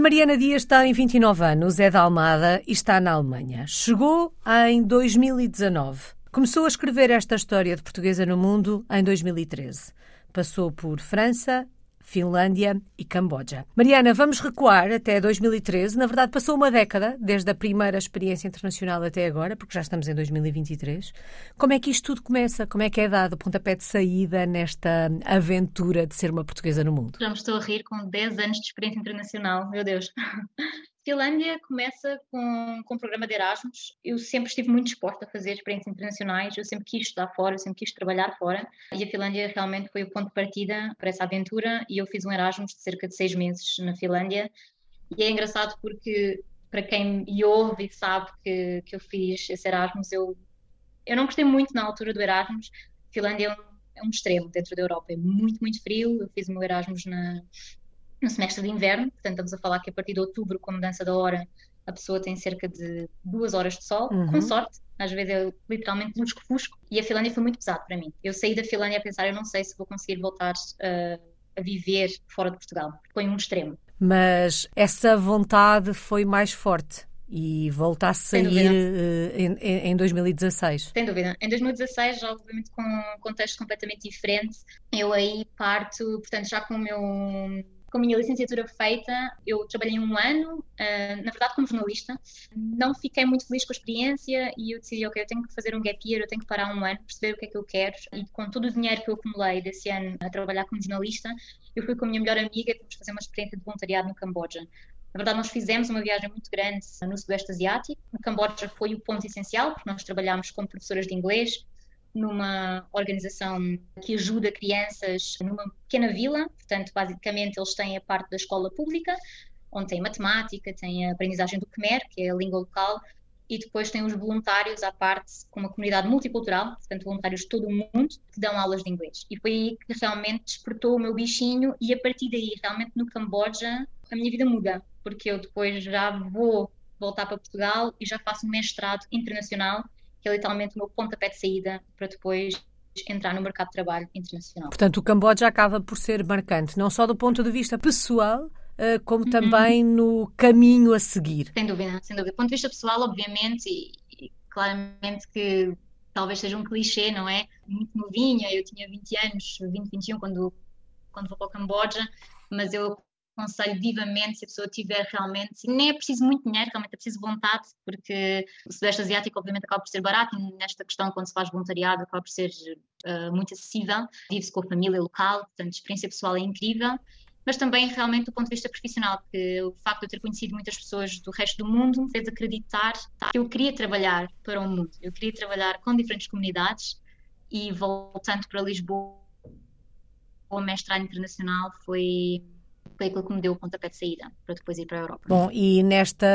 Mariana Dias tem 29 anos, é da Almada e está na Alemanha. Chegou em 2019. Começou a escrever esta história de portuguesa no mundo em 2013. Passou por França, Finlândia e Camboja. Mariana, vamos recuar até 2013. Na verdade, passou uma década desde a primeira experiência internacional até agora, porque já estamos em 2023. Como é que isto tudo começa? Como é que é dado o pontapé de saída nesta aventura de ser uma portuguesa no mundo? Já me estou a rir com 10 anos de experiência internacional, meu Deus. Finlândia começa com, com um programa de Erasmus. Eu sempre estive muito disposta a fazer experiências internacionais, eu sempre quis estudar fora, eu sempre quis trabalhar fora. E a Finlândia realmente foi o ponto de partida para essa aventura. E eu fiz um Erasmus de cerca de seis meses na Finlândia. E é engraçado porque, para quem me ouve e sabe que, que eu fiz esse Erasmus, eu, eu não gostei muito na altura do Erasmus. Finlândia é um, é um extremo dentro da Europa, é muito, muito frio. Eu fiz o meu Erasmus na, no semestre de inverno, portanto estamos a falar que a partir de outubro, com a mudança da hora, a pessoa tem cerca de duas horas de sol, uhum. com sorte, às vezes é literalmente lusco-fusco, e a Finlândia foi muito pesado para mim. Eu saí da Finlândia a pensar, eu não sei se vou conseguir voltar uh, a viver fora de Portugal, foi um extremo. Mas essa vontade foi mais forte e volta a sair uh, em, em 2016. Sem dúvida. Em 2016, já obviamente com um contexto completamente diferente, eu aí parto, portanto, já com o meu com a minha licenciatura feita, eu trabalhei um ano, uh, na verdade como jornalista, não fiquei muito feliz com a experiência e eu decidi, ok, eu tenho que fazer um gap year, eu tenho que parar um ano, perceber o que é que eu quero e com todo o dinheiro que eu acumulei desse ano a trabalhar como jornalista, eu fui com a minha melhor amiga e fazer uma experiência de voluntariado no Camboja. Na verdade, nós fizemos uma viagem muito grande no Sudeste Asiático. O Camboja foi o ponto essencial, porque nós trabalhámos como professoras de inglês, numa organização que ajuda crianças numa pequena vila, portanto, basicamente eles têm a parte da escola pública, onde tem matemática, tem a aprendizagem do Khmer, que é a língua local, e depois tem os voluntários à parte, com uma comunidade multicultural, portanto, voluntários de todo o mundo, que dão aulas de inglês. E foi aí que realmente despertou o meu bichinho, e a partir daí, realmente no Camboja, a minha vida muda, porque eu depois já vou voltar para Portugal e já faço um mestrado internacional que é literalmente o meu pontapé de saída para depois entrar no mercado de trabalho internacional. Portanto, o Camboja acaba por ser marcante, não só do ponto de vista pessoal, eh, como uhum. também no caminho a seguir. Sem dúvida, sem dúvida. Do ponto de vista pessoal, obviamente, e, e claramente que talvez seja um clichê, não é? Muito novinha, eu tinha 20 anos, 20, 21 quando, quando vou para o Camboja, mas eu aconselho vivamente se a pessoa tiver realmente, nem é preciso muito dinheiro, realmente é preciso vontade, porque o Sudeste Asiático obviamente acaba por ser barato e nesta questão quando se faz voluntariado acaba por ser uh, muito acessível, vive-se com a família local, portanto a experiência pessoal é incrível, mas também realmente do ponto de vista profissional, porque o facto de eu ter conhecido muitas pessoas do resto do mundo me fez acreditar que eu queria trabalhar para o mundo, eu queria trabalhar com diferentes comunidades e voltando para Lisboa, o mestrado internacional foi foi aquilo que me deu o pontapé de saída para depois ir para a Europa. Bom, e nesta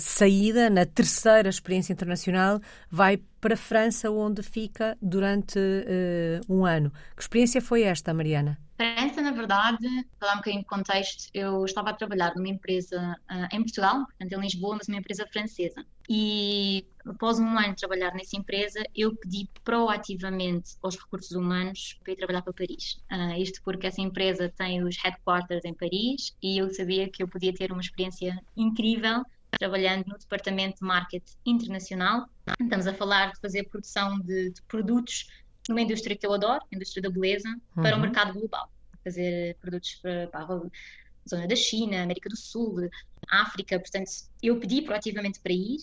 saída, na terceira experiência internacional, vai para a França, onde fica durante uh, um ano. Que experiência foi esta, Mariana? Verdade, para dar um bocadinho de contexto, eu estava a trabalhar numa empresa uh, em Portugal, portanto em Lisboa, mas uma empresa francesa. E após um ano de trabalhar nessa empresa, eu pedi proativamente aos recursos humanos para ir trabalhar para Paris. Uh, isto porque essa empresa tem os headquarters em Paris e eu sabia que eu podia ter uma experiência incrível trabalhando no departamento de marketing internacional. Estamos a falar de fazer produção de, de produtos numa indústria que eu adoro, a indústria da beleza, uhum. para o mercado global. Fazer produtos para, para a zona da China, América do Sul, África. Portanto, eu pedi proativamente para ir.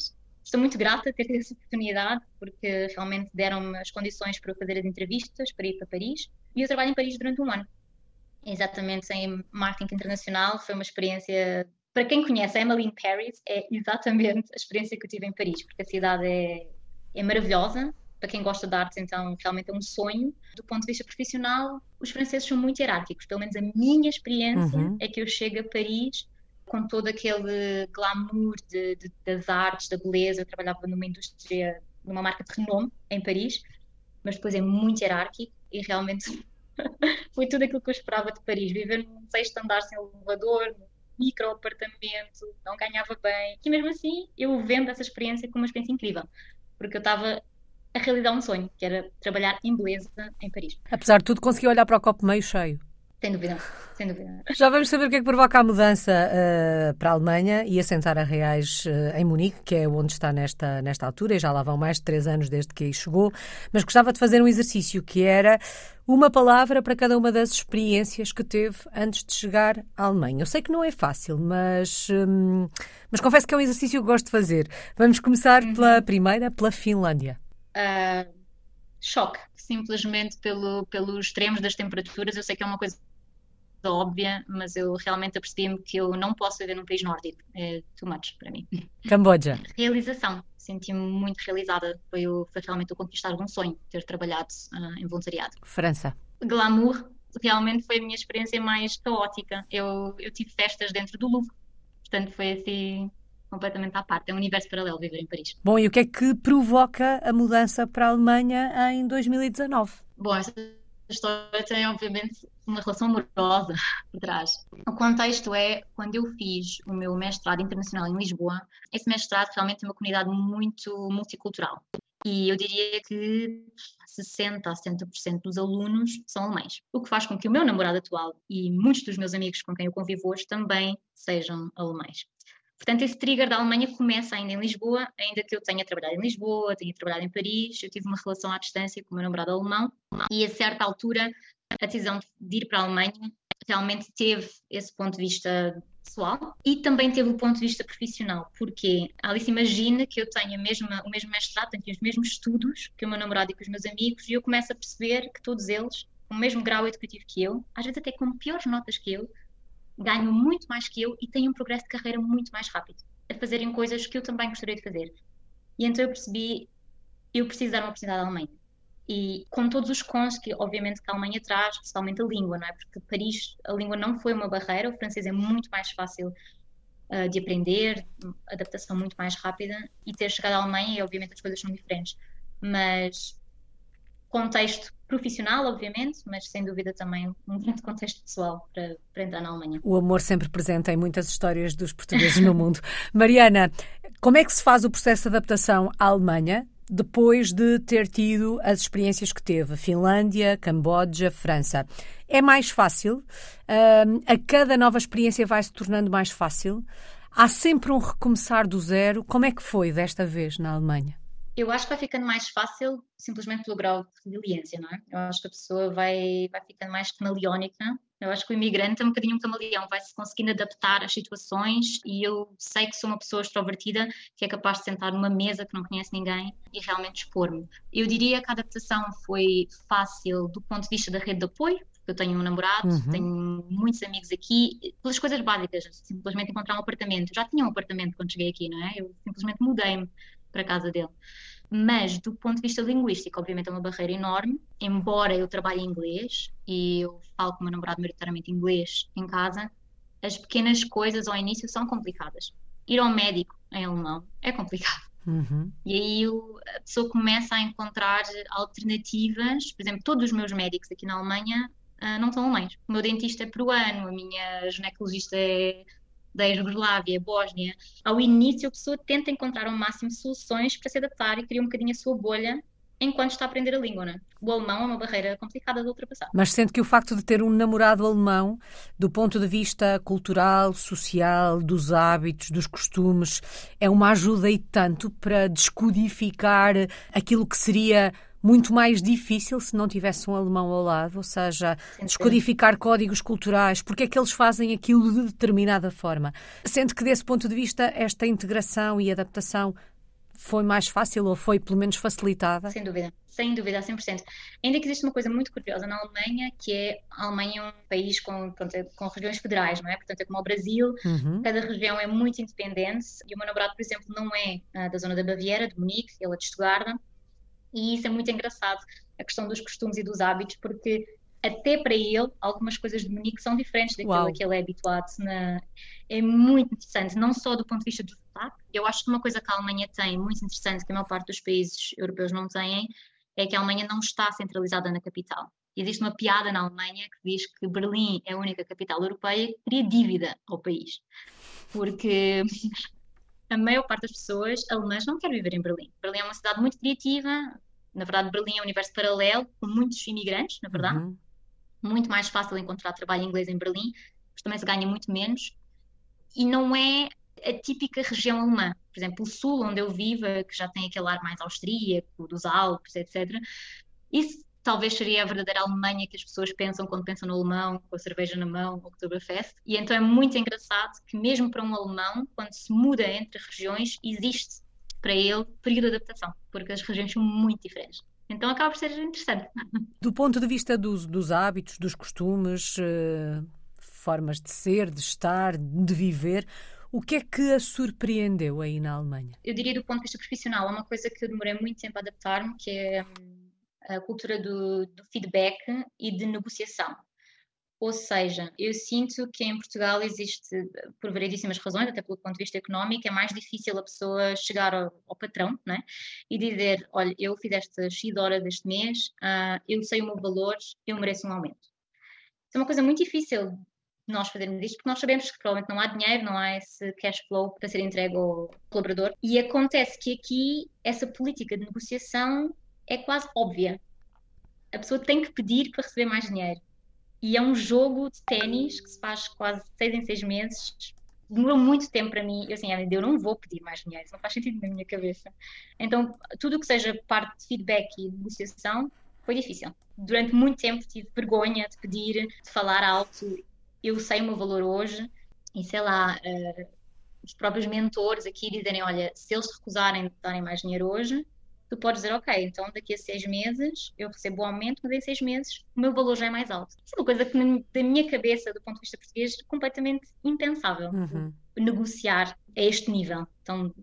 Estou muito grata de ter tido essa oportunidade, porque realmente deram-me as condições para eu fazer as entrevistas, para ir para Paris. E eu trabalho em Paris durante um ano. Exatamente em marketing internacional. Foi uma experiência para quem conhece Emily in Paris, é exatamente a experiência que eu tive em Paris, porque a cidade é, é maravilhosa, para quem gosta de artes, então realmente é um sonho. Do ponto de vista profissional, os franceses são muito hierárquicos. Pelo menos a minha experiência uhum. é que eu chego a Paris com todo aquele glamour de, de, das artes, da beleza. Eu trabalhava numa indústria, numa marca de renome em Paris, mas depois é muito hierárquico e realmente foi tudo aquilo que eu esperava de Paris. Viver num sexto andar sem elevador, num micro apartamento, não ganhava bem. E mesmo assim, eu vendo essa experiência como uma experiência incrível, porque eu estava a realizar um sonho, que era trabalhar em beleza em Paris. Apesar de tudo, consegui olhar para o copo meio cheio. Sem dúvida, sem dúvida. Já vamos saber o que é que provoca a mudança uh, para a Alemanha e assentar a reais uh, em Munique, que é onde está nesta, nesta altura, e já lá vão mais de três anos desde que aí chegou. Mas gostava de fazer um exercício que era uma palavra para cada uma das experiências que teve antes de chegar à Alemanha. Eu sei que não é fácil, mas, hum, mas confesso que é um exercício que gosto de fazer. Vamos começar uhum. pela primeira, pela Finlândia. Uh, choque, simplesmente pelo, pelos extremos das temperaturas. Eu sei que é uma coisa óbvia, mas eu realmente apercebi-me que eu não posso viver num país nórdico. É too much para mim. Camboja. Realização. Senti-me muito realizada. Foi, o, foi realmente o conquistar um sonho, ter trabalhado uh, em voluntariado. França. Glamour. Realmente foi a minha experiência mais caótica. Eu, eu tive festas dentro do Louvre. Portanto, foi assim completamente à parte. É um universo paralelo viver em Paris. Bom, e o que é que provoca a mudança para a Alemanha em 2019? Bom, essa história tem, obviamente, uma relação amorosa por trás. O contexto é quando eu fiz o meu mestrado internacional em Lisboa, esse mestrado realmente tem uma comunidade muito multicultural. E eu diria que 60% a 70% dos alunos são alemães. O que faz com que o meu namorado atual e muitos dos meus amigos com quem eu convivo hoje também sejam alemães. Portanto, esse trigger da Alemanha começa ainda em Lisboa, ainda que eu tenha trabalhado em Lisboa, tenha trabalhado em Paris, eu tive uma relação à distância com o meu namorado alemão e a certa altura a decisão de ir para a Alemanha realmente teve esse ponto de vista pessoal e também teve o ponto de vista profissional, porque Alice imagina que eu tenho o mesmo mestrado, tenho os mesmos estudos que o meu namorado e que os meus amigos e eu começo a perceber que todos eles, com o mesmo grau educativo que eu, às vezes até com piores notas que eu, ganham muito mais que eu e têm um progresso de carreira muito mais rápido, a fazerem coisas que eu também gostaria de fazer. E então eu percebi, eu preciso dar uma oportunidade à Alemanha. E com todos os cons que, obviamente, que a Alemanha traz, principalmente a língua, não é? Porque Paris, a língua não foi uma barreira, o francês é muito mais fácil uh, de aprender, adaptação muito mais rápida, e ter chegado à Alemanha, e obviamente as coisas são diferentes. Mas contexto profissional, obviamente, mas sem dúvida também um grande contexto pessoal para, para entrar na Alemanha. O amor sempre presente em muitas histórias dos portugueses no mundo. Mariana, como é que se faz o processo de adaptação à Alemanha depois de ter tido as experiências que teve? Finlândia, Camboja, França. É mais fácil? a cada nova experiência vai se tornando mais fácil? Há sempre um recomeçar do zero? Como é que foi desta vez na Alemanha? Eu acho que vai ficando mais fácil simplesmente pelo grau de resiliência, não é? Eu acho que a pessoa vai, vai ficando mais camaleónica. Eu acho que o imigrante é um bocadinho um camaleão, vai-se conseguindo adaptar às situações e eu sei que sou uma pessoa extrovertida que é capaz de sentar numa mesa que não conhece ninguém e realmente expor-me. Eu diria que a adaptação foi fácil do ponto de vista da rede de apoio, eu tenho um namorado, uhum. tenho muitos amigos aqui, pelas coisas básicas, simplesmente encontrar um apartamento. Eu já tinha um apartamento quando cheguei aqui, não é? Eu simplesmente mudei-me para a casa dele. Mas, do ponto de vista linguístico, obviamente é uma barreira enorme, embora eu trabalhe em inglês e eu falo com o meu namorado maioritariamente inglês em casa, as pequenas coisas ao início são complicadas. Ir ao médico em alemão é complicado. Uhum. E aí a pessoa começa a encontrar alternativas. Por exemplo, todos os meus médicos aqui na Alemanha uh, não são alemães. O meu dentista é peruano, a minha ginecologista é da ex-Jugoslávia, Bósnia, ao início a pessoa tenta encontrar ao máximo soluções para se adaptar e criar um bocadinho a sua bolha enquanto está a aprender a língua, não é? O alemão é uma barreira complicada de ultrapassar. Mas sente que o facto de ter um namorado alemão, do ponto de vista cultural, social, dos hábitos, dos costumes, é uma ajuda e tanto para descodificar aquilo que seria muito mais difícil se não tivesse um alemão ao lado, ou seja, descodificar códigos culturais, porque é que eles fazem aquilo de determinada forma. Sendo que, desse ponto de vista, esta integração e adaptação foi mais fácil ou foi pelo menos facilitada? Sem dúvida, sem dúvida, a 100%. Ainda que existe uma coisa muito curiosa na Alemanha, que é a Alemanha é um país com, pronto, é com regiões federais, não é? Portanto, é como o Brasil, uhum. cada região é muito independente e o meu namorado, por exemplo, não é uh, da zona da Baviera, de Munique, ele é de Stuttgart, e isso é muito engraçado, a questão dos costumes e dos hábitos, porque até para ele, algumas coisas de Munique são diferentes daquilo Uau. a que ele é habituado. Na... É muito interessante, não só do ponto de vista do sotaque. Eu acho que uma coisa que a Alemanha tem, muito interessante, que a maior parte dos países europeus não têm, é que a Alemanha não está centralizada na capital. Existe uma piada na Alemanha que diz que Berlim é a única capital europeia que cria dívida ao país. Porque a maior parte das pessoas alemãs não quer viver em Berlim. Berlim é uma cidade muito criativa, na verdade Berlim é um universo paralelo, com muitos imigrantes, na verdade. Uhum. muito mais fácil encontrar trabalho inglês em Berlim, mas também se ganha muito menos. E não é a típica região alemã. Por exemplo, o sul, onde eu vivo, que já tem aquele ar mais austríaco, dos Alpes, etc. Isso talvez seria a verdadeira Alemanha que as pessoas pensam quando pensam no alemão, com a cerveja na mão, o Oktoberfest. E então é muito engraçado que mesmo para um alemão, quando se muda entre regiões, existe para ele período de adaptação, porque as regiões são muito diferentes. Então acaba por ser interessante. Do ponto de vista dos, dos hábitos, dos costumes, uh, formas de ser, de estar, de viver, o que é que a surpreendeu aí na Alemanha? Eu diria do ponto de vista profissional, é uma coisa que eu demorei muito tempo a adaptar-me, que é hum, a cultura do, do feedback e de negociação. Ou seja, eu sinto que em Portugal existe, por variedíssimas razões, até pelo ponto de vista económico, é mais difícil a pessoa chegar ao, ao patrão né? e dizer: Olha, eu fiz esta X hora deste mês, uh, eu sei o meu valor, eu mereço um aumento. Isso é uma coisa muito difícil nós fazermos isto, porque nós sabemos que provavelmente não há dinheiro, não há esse cash flow para ser entregue ao colaborador. E acontece que aqui essa política de negociação é quase óbvia. A pessoa tem que pedir para receber mais dinheiro. E é um jogo de ténis que se faz quase seis em seis meses. Demorou muito tempo para mim. Eu, assim, eu não vou pedir mais dinheiro, isso não faz sentido na minha cabeça. Então, tudo o que seja parte de feedback e negociação foi difícil. Durante muito tempo tive vergonha de pedir, de falar alto. Eu sei o meu valor hoje e sei lá, uh, os próprios mentores aqui dizerem: olha, se eles recusarem de darem mais dinheiro hoje, tu podes dizer, ok, então daqui a seis meses eu recebo o aumento, mas em seis meses o meu valor já é mais alto. Isso é uma coisa que, da minha cabeça, do ponto de vista português, é completamente impensável. Uhum. Negociar a este nível. Então,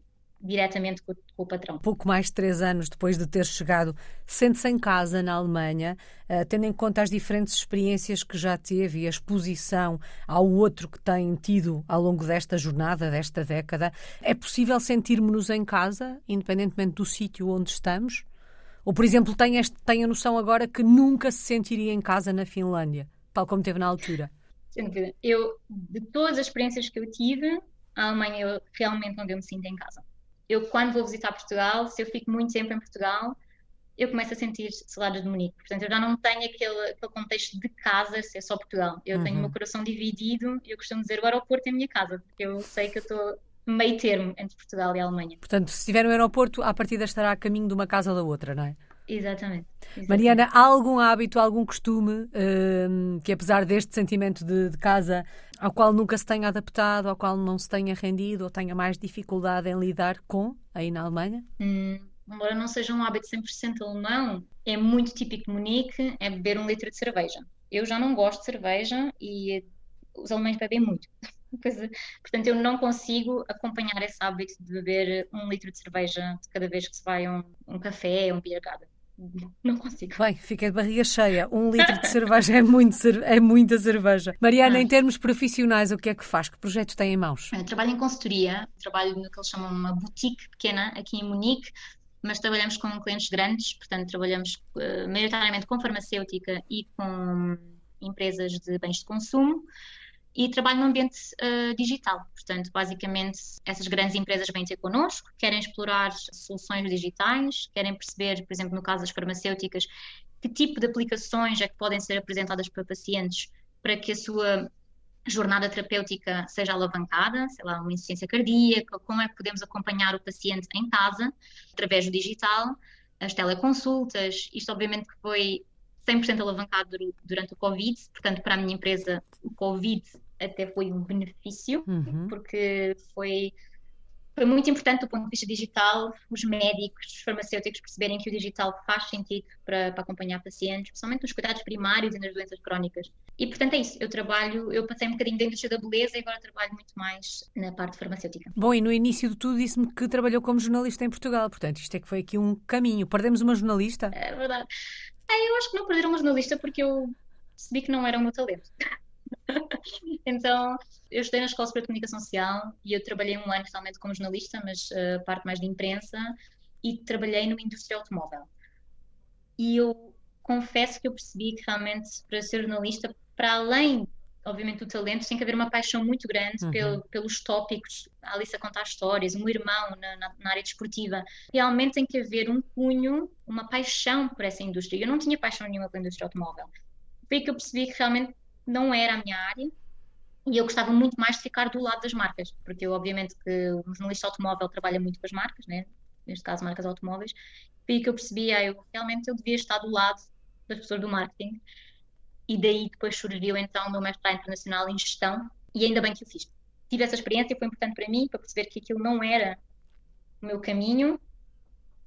diretamente com, com, o patrão. Pouco mais de três anos depois de ter chegado, sente-se em casa na Alemanha, uh, tendo em conta as diferentes experiências que já teve e a exposição ao outro que tem tido ao longo desta jornada, desta década, é possível sentirmos-nos em casa, independentemente do sítio onde estamos? Ou, por exemplo, tem, este, tem a noção agora que nunca se sentiria em casa na Finlândia, tal como teve na altura? Sem dúvida. Eu, de todas as experiências que eu tive, a Alemanha é realmente onde eu me sinto em casa eu quando vou visitar Portugal, se eu fico muito tempo em Portugal, eu começo a sentir saudades de Munique. Portanto, eu já não tenho aquele, aquele contexto de casa, se é só Portugal. Eu uhum. tenho o meu coração dividido e eu costumo dizer o aeroporto é a minha casa, porque eu sei que eu estou meio termo entre Portugal e Alemanha. Portanto, se estiver no aeroporto, à partida estará a caminho de uma casa ou da outra, não é? Exatamente. Exatamente. Mariana, há algum hábito, algum costume uh, que, apesar deste sentimento de, de, casa, ao qual nunca se tenha adaptado, ao qual não se tenha rendido ou tenha mais dificuldade em lidar com aí na Alemanha? Hum, embora não seja um hábito 100% alemão, é muito típico de Munique é beber um litro de cerveja. Eu já não gosto de cerveja e os alemães bebem muito. Portanto, eu não consigo acompanhar esse hábito de beber um litro de cerveja de cada vez que se vai a um, um café ou um beer garden. Não consigo. Bem, fica de barriga cheia. Um litro de cerveja é, muito, é muita cerveja. Mariana, em termos profissionais, o que é que faz? Que projeto tem em mãos? Eu trabalho em consultoria, trabalho no que eles chamam uma boutique pequena aqui em Munique, mas trabalhamos com clientes grandes, portanto, trabalhamos uh, maioritariamente com farmacêutica e com empresas de bens de consumo e trabalho no ambiente uh, digital. Portanto, basicamente, essas grandes empresas vêm ter connosco, querem explorar soluções digitais, querem perceber, por exemplo, no caso das farmacêuticas, que tipo de aplicações é que podem ser apresentadas para pacientes para que a sua jornada terapêutica seja alavancada, sei lá, uma insuficiência cardíaca, como é que podemos acompanhar o paciente em casa, através do digital, as teleconsultas, isto obviamente que foi 100% alavancado durante o Covid, portanto, para a minha empresa, o Covid até foi um benefício, uhum. porque foi, foi muito importante do ponto de vista digital, os médicos, os farmacêuticos perceberem que o digital faz sentido para, para acompanhar pacientes, principalmente nos cuidados primários e nas doenças crónicas. E, portanto, é isso. Eu trabalho, eu passei um bocadinho da indústria da beleza e agora trabalho muito mais na parte farmacêutica. Bom, e no início de tudo disse-me que trabalhou como jornalista em Portugal, portanto, isto é que foi aqui um caminho. Perdemos uma jornalista? É verdade. É, eu acho que não perderam uma jornalista porque eu percebi que não era o meu talento. Então, eu estudei na Escola Superior de Comunicação Social e eu trabalhei um ano realmente como jornalista, mas uh, parte mais de imprensa, e trabalhei numa indústria automóvel. E eu confesso que eu percebi que realmente para ser jornalista, para além, obviamente, do talento, tem que haver uma paixão muito grande uhum. pelo, pelos tópicos, a Alice a contar histórias, um irmão na, na, na, área desportiva. Realmente tem que haver um cunho, uma paixão por essa indústria. Eu não tinha paixão nenhuma pela indústria automóvel foi que eu percebi que realmente não era a minha área e eu gostava muito mais de ficar do lado das marcas, porque eu, obviamente, que o jornalista automóvel trabalha muito com as marcas, né? neste caso, marcas automóveis, foi que eu percebi, ah, eu realmente eu devia estar do lado das pessoas do marketing, e daí depois surgiu então o meu mestrado internacional em gestão, e ainda bem que eu fiz. Tive essa experiência, foi importante para mim, para perceber que aquilo não era o meu caminho.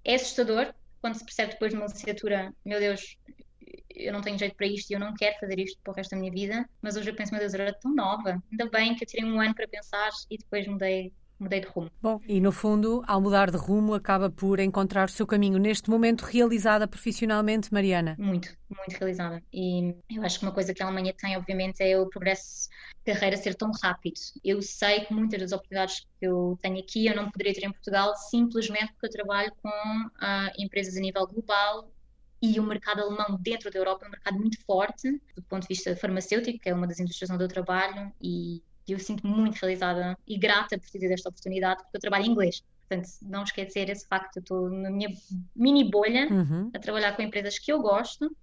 É assustador quando se percebe depois de uma licenciatura, meu Deus, eu não tenho jeito para isto e eu não quero fazer isto para o resto da minha vida, mas hoje eu penso, meu Deus, eu era tão nova, ainda bem que eu tirei um ano para pensar e depois mudei mudei de rumo. Bom, e no fundo, ao mudar de rumo, acaba por encontrar o seu caminho. Neste momento, realizada profissionalmente, Mariana? Muito, muito realizada. E eu acho que uma coisa que a Alemanha tem, obviamente, é o progresso de carreira ser tão rápido. Eu sei que muitas das oportunidades que eu tenho aqui eu não poderia ter em Portugal simplesmente porque eu trabalho com uh, empresas a nível global e o mercado alemão dentro da Europa é um mercado muito forte do ponto de vista farmacêutico, que é uma das indústrias onde eu trabalho e eu sinto muito realizada e grata por ter esta oportunidade, porque eu trabalho em inglês. Portanto, não esquecer esse facto, eu estou na minha mini bolha uhum. a trabalhar com empresas que eu gosto,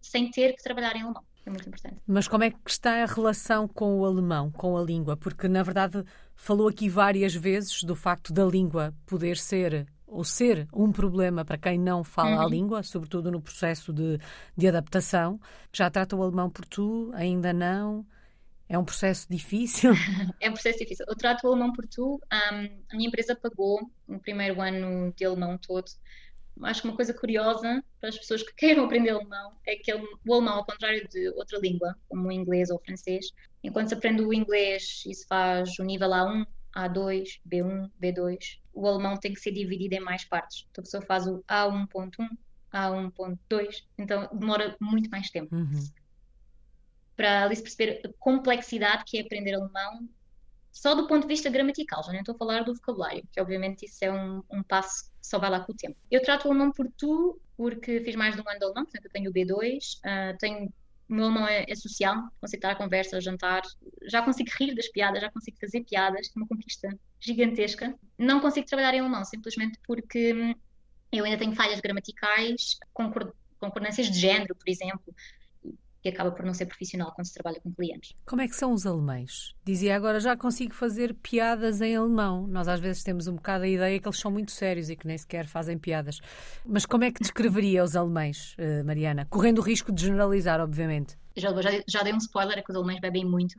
sem ter que trabalhar em alemão. É muito importante. Mas como é que está a relação com o alemão, com a língua? Porque, na verdade, falou aqui várias vezes do facto da língua poder ser ou ser um problema para quem não fala uhum. a língua, sobretudo no processo de, de adaptação. Já trata o alemão por tu? Ainda não? É um processo difícil? é um processo difícil. Eu trato o alemão por tu. Um, a minha empresa pagou o primeiro ano de alemão todo. Acho que uma coisa curiosa para as pessoas que queiram aprender alemão é que o alemão, ao contrário de outra língua, como o inglês ou o francês, enquanto se aprende o inglês e se faz o nível A1, A2, B1, B2, o alemão tem que ser dividido em mais partes. Então a pessoa faz o A1.1, A1.2, então demora muito mais tempo. Uhum. Para ali se perceber a complexidade que é aprender alemão, só do ponto de vista gramatical, já nem estou a falar do vocabulário, que obviamente isso é um, um passo que só vai lá com o tempo. Eu trato o alemão por tu, porque fiz mais de um ano de alemão, portanto eu tenho o B2, uh, ah, tenho o meu alemão é, é, social, consigo estar à conversa, a jantar, já consigo rir das piadas, já consigo fazer piadas, é uma conquista gigantesca. Não consigo trabalhar em alemão, simplesmente porque hum, eu ainda tenho falhas gramaticais, concordâncias de género, por exemplo, que acaba por não ser profissional quando se trabalha com clientes. Como é que são os alemães? Dizia agora, já consigo fazer piadas em alemão. Nós às vezes temos um bocado a ideia que eles são muito sérios e que nem sequer fazem piadas. Mas como é que descreveria os alemães, eh, Mariana? Correndo o risco de generalizar, obviamente. Já, já, já dei um spoiler, é que os alemães bebem muito.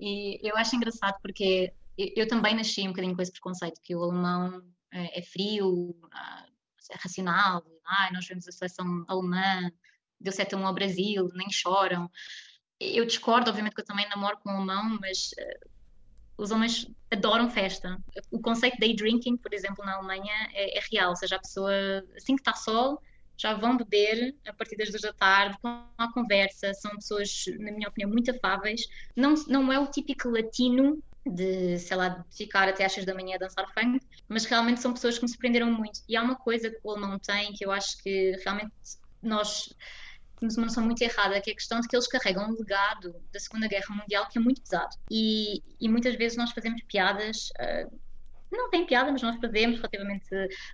E eu acho engraçado porque eu também nasci um bocadinho com esse preconceito, que o alemão é, é frio, ah, é racional, ah, nós vemos a seleção alemã, deu 7 a 1 ao Brasil, nem choram. Eu discordo, obviamente que eu também namoro com o alemão, mas uh, os homens adoram festa. O conceito de day drinking, por exemplo, na Alemanha é, é real, ou seja, a pessoa, assim que está sol, já vão beber a partir das duas da tarde, com a conversa, são pessoas, na minha opinião, muito afáveis. Não, não é o típico latino de, sei lá, de ficar até às seis da manhã a dançar funk, mas realmente são pessoas que me surpreenderam muito. E há uma coisa que o alemão tem que eu acho que realmente nós temos uma noção muito errada, que é a questão de que eles carregam um legado da Segunda Guerra Mundial que é muito pesado. E, e muitas vezes nós fazemos piadas, uh, não tem piada, mas nós fazemos relativamente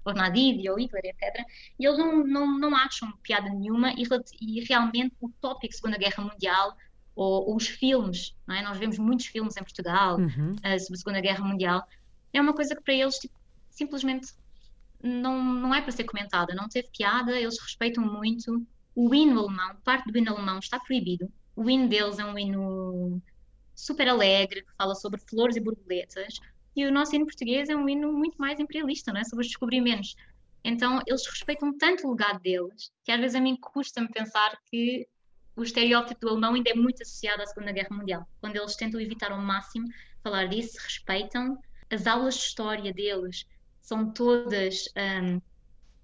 ao Nadid e ao Hitler, etc. E eles não, não, não acham piada nenhuma e, e realmente o tópico Segunda Guerra Mundial ou, ou os filmes, é? nós vemos muitos filmes em Portugal uhum. uh, sobre a Segunda Guerra Mundial, é uma coisa que para eles tipo, simplesmente não, não é para ser comentada, não teve piada, eles respeitam muito o hino alemão, parte do hino alemão está proibido. O hino deles é um hino super alegre, que fala sobre flores e borboletas. E o nosso hino português é um hino muito mais imperialista, não é? sobre os descobrimentos. Então, eles respeitam tanto o legado deles, que às vezes a mim custa-me pensar que o estereótipo do alemão ainda é muito associado à Segunda Guerra Mundial. Quando eles tentam evitar ao máximo falar disso, respeitam. As aulas de história deles são todas um,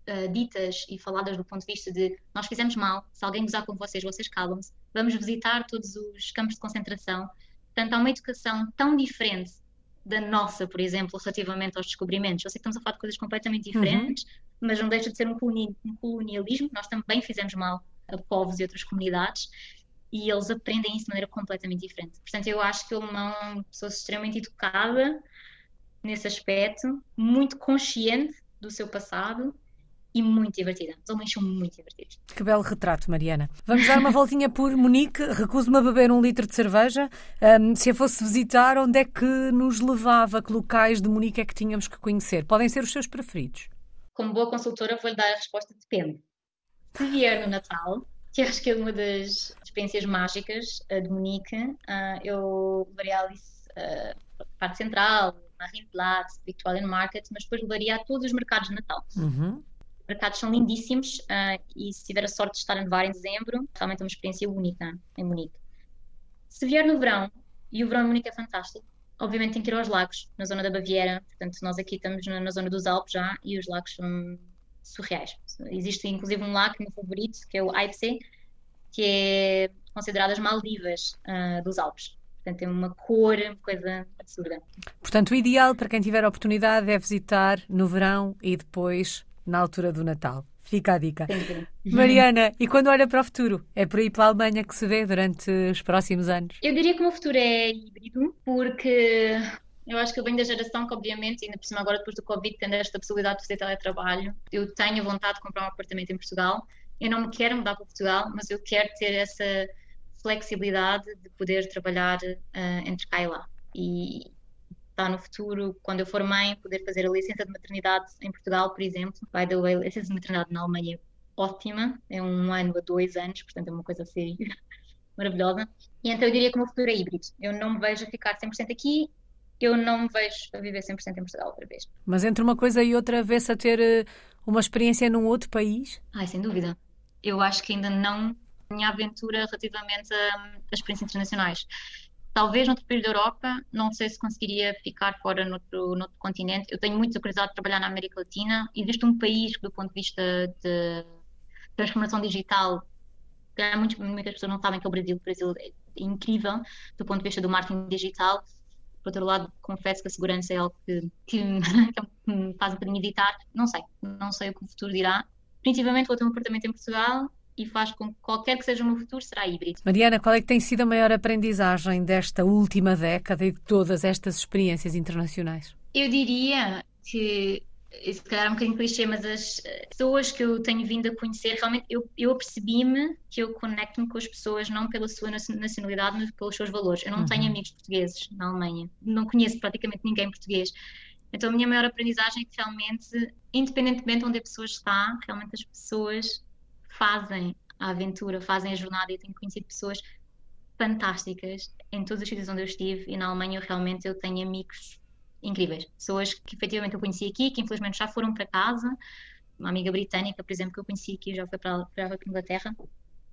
uh, ditas e faladas do ponto de vista de nós fizemos mal, se alguém gozar com vocês, vocês calam-se, vamos visitar todos os campos de concentração. Portanto, há uma educação tão diferente da nossa, por exemplo, relativamente aos descobrimentos. Eu sei que estamos a falar de coisas completamente uhum. diferentes, uhum. mas não deixa de ser um colonialismo. Nós também fizemos mal a povos e outras comunidades e eles aprendem isso de maneira completamente diferente. Portanto, eu acho que o alemão é uma pessoa extremamente educada nesse aspecto, muito consciente do seu passado e muito divertida. Os alemães são muito divertidos. Que belo retrato, Mariana. Vamos dar uma voltinha por Munique. Recuso-me a beber um litro de cerveja. Um, se a fosse visitar, onde é que nos levava? Que locais de Munique é que tínhamos que conhecer? Podem ser os seus preferidos. Como boa consultora, vou-lhe dar a resposta depende. Se vier no Natal, que acho que é uma das experiências mágicas uh, de Munique, uh, eu levaria a Alice uh, parte central, Marienplatz, Victorian Market, mas depois levaria a todos os mercados de Natal. Uhum. Os mercados são lindíssimos uh, e se tiver a sorte de estar a nevar em dezembro, realmente é uma experiência única em Munique. Se vier no verão, e o verão em Munique é fantástico, obviamente tem que ir aos lagos, na zona da Baviera, portanto nós aqui estamos na, na zona dos Alpes já e os lagos são surreais. Existe inclusive um lago meu favorito, que é o Eibsee, que é considerado as Maldivas uh, dos Alpes. Portanto, tem uma cor, uma coisa absurda. Portanto, o ideal para quem tiver a oportunidade é visitar no verão e depois na altura do Natal. Fica a dica. Mariana, e quando olha para o futuro? É por aí para a Alemanha que se vê durante os próximos anos? Eu diria que o meu futuro é híbrido, porque eu acho que eu venho da geração que, obviamente, ainda por cima agora depois do Covid, tendo esta possibilidade de fazer teletrabalho, eu tenho vontade de comprar um apartamento em Portugal. Eu não me quero mudar para Portugal, mas eu quero ter essa flexibilidade de poder trabalhar uh, entre cá e lá. E está no futuro, quando eu for mãe, poder fazer a licença de maternidade em Portugal, por exemplo. By the way, a licença de maternidade na Alemanha é ótima, é um ano a dois anos, portanto é uma coisa assim maravilhosa. E então eu diria que o meu futuro é híbrido. Eu não me vejo a ficar 100% aqui, eu não me vejo a viver 100% em Portugal outra vez. Mas entre uma coisa e outra, vê-se a ter eh, uma experiência num outro país? Ai, sem dúvida. Eu acho que ainda não minha aventura relativamente a, a experiências internacionais. Talvez noutro país da Europa, não sei se conseguiria ficar fora noutro, noutro continente. Eu tenho muita curiosidade de trabalhar na América Latina. Existe um país que, do ponto de vista de transformação digital, muitas, muitas pessoas não sabem que é o Brasil. O Brasil é incrível do ponto de vista do marketing digital. Por outro lado, confesso que a segurança é algo que, que, que me faz um bocadinho evitar. Não sei, não sei o que o futuro dirá. Principalmente vou ter um apartamento em Portugal e faz com que qualquer que seja o meu futuro será híbrido. Mariana, qual é que tem sido a maior aprendizagem desta última década e de todas estas experiências internacionais? Eu diria que se calhar é um bocadinho clichê, mas as pessoas que eu tenho vindo a conhecer, realmente eu, eu apercebi-me que eu conecto-me com as pessoas não pela sua nacionalidade, mas pelos seus valores. Eu não uhum. tenho amigos portugueses na Alemanha, não conheço praticamente ninguém português. Então a minha maior aprendizagem é que realmente, independentemente de onde a pessoa está, realmente as pessoas fazem a aventura, fazem a jornada e tenho conhecido pessoas fantásticas em todos os sítios onde eu estive e na Alemanha realmente eu tenho amigos incríveis, pessoas que efetivamente eu conheci aqui, que infelizmente já foram para casa, uma amiga britânica, por exemplo, que eu conheci aqui, já foi para, para a Inglaterra,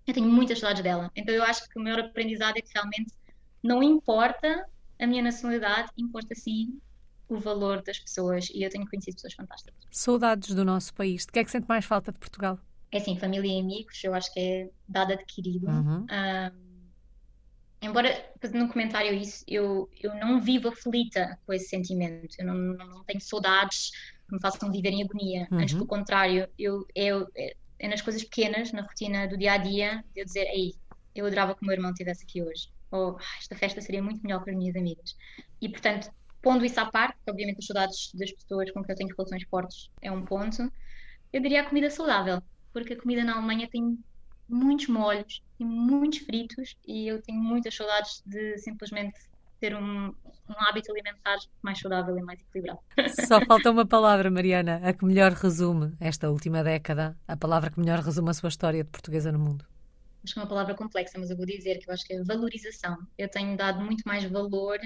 eu tenho muitas saudades dela, então eu acho que o maior aprendizado é que realmente não importa a minha nacionalidade, importa sim o valor das pessoas. E eu tenho conhecido pessoas fantásticas. Saudades do nosso país, de que é que sente mais falta de Portugal? É assim, família e amigos, eu acho que é dado adquirido. Uhum. Um, embora, um comentário isso, eu, eu não vivo aflita com esse sentimento, eu não, não tenho saudades que me façam viver em agonia. Uhum. Antes, pelo contrário, eu, eu, é, é nas coisas pequenas, na rotina do dia a dia, de eu dizer, ei, eu adorava que o meu irmão estivesse aqui hoje. Ou ah, esta festa seria muito melhor para as minhas amigas. E, portanto, pondo isso à parte, obviamente as saudades das pessoas com quem eu tenho relações fortes é um ponto, eu diria a comida saudável porque a comida na Alemanha tem muitos molhos, tem muitos fritos e eu tenho muitas saudades de simplesmente ter um, um hábito alimentar mais saudável e mais equilibrado. Só falta uma palavra, Mariana, a que melhor resume esta última década, a palavra que melhor resume a sua história de portuguesa no mundo. Acho que é uma palavra complexa, mas eu vou dizer que eu acho que é valorização. Eu tenho dado muito mais valor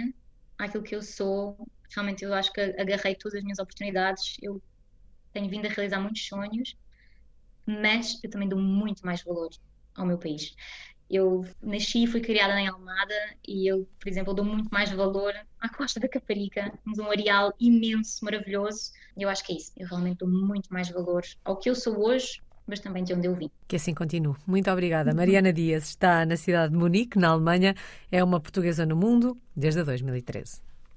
àquilo que eu sou. Realmente eu acho que agarrei todas as minhas oportunidades. Eu tenho vindo a realizar muitos sonhos mas eu também dou muito mais valor ao meu país. Eu nasci e fui criada em Almada e eu, por exemplo, dou muito mais valor à Costa da Caparica. Temos um areal imenso, maravilhoso. E eu acho que é isso. Eu realmente dou muito mais valor ao que eu sou hoje, mas também de onde eu vim. Que assim continue. Muito obrigada. Mariana Dias está na cidade de Munique, na Alemanha. É uma portuguesa no mundo desde 2013.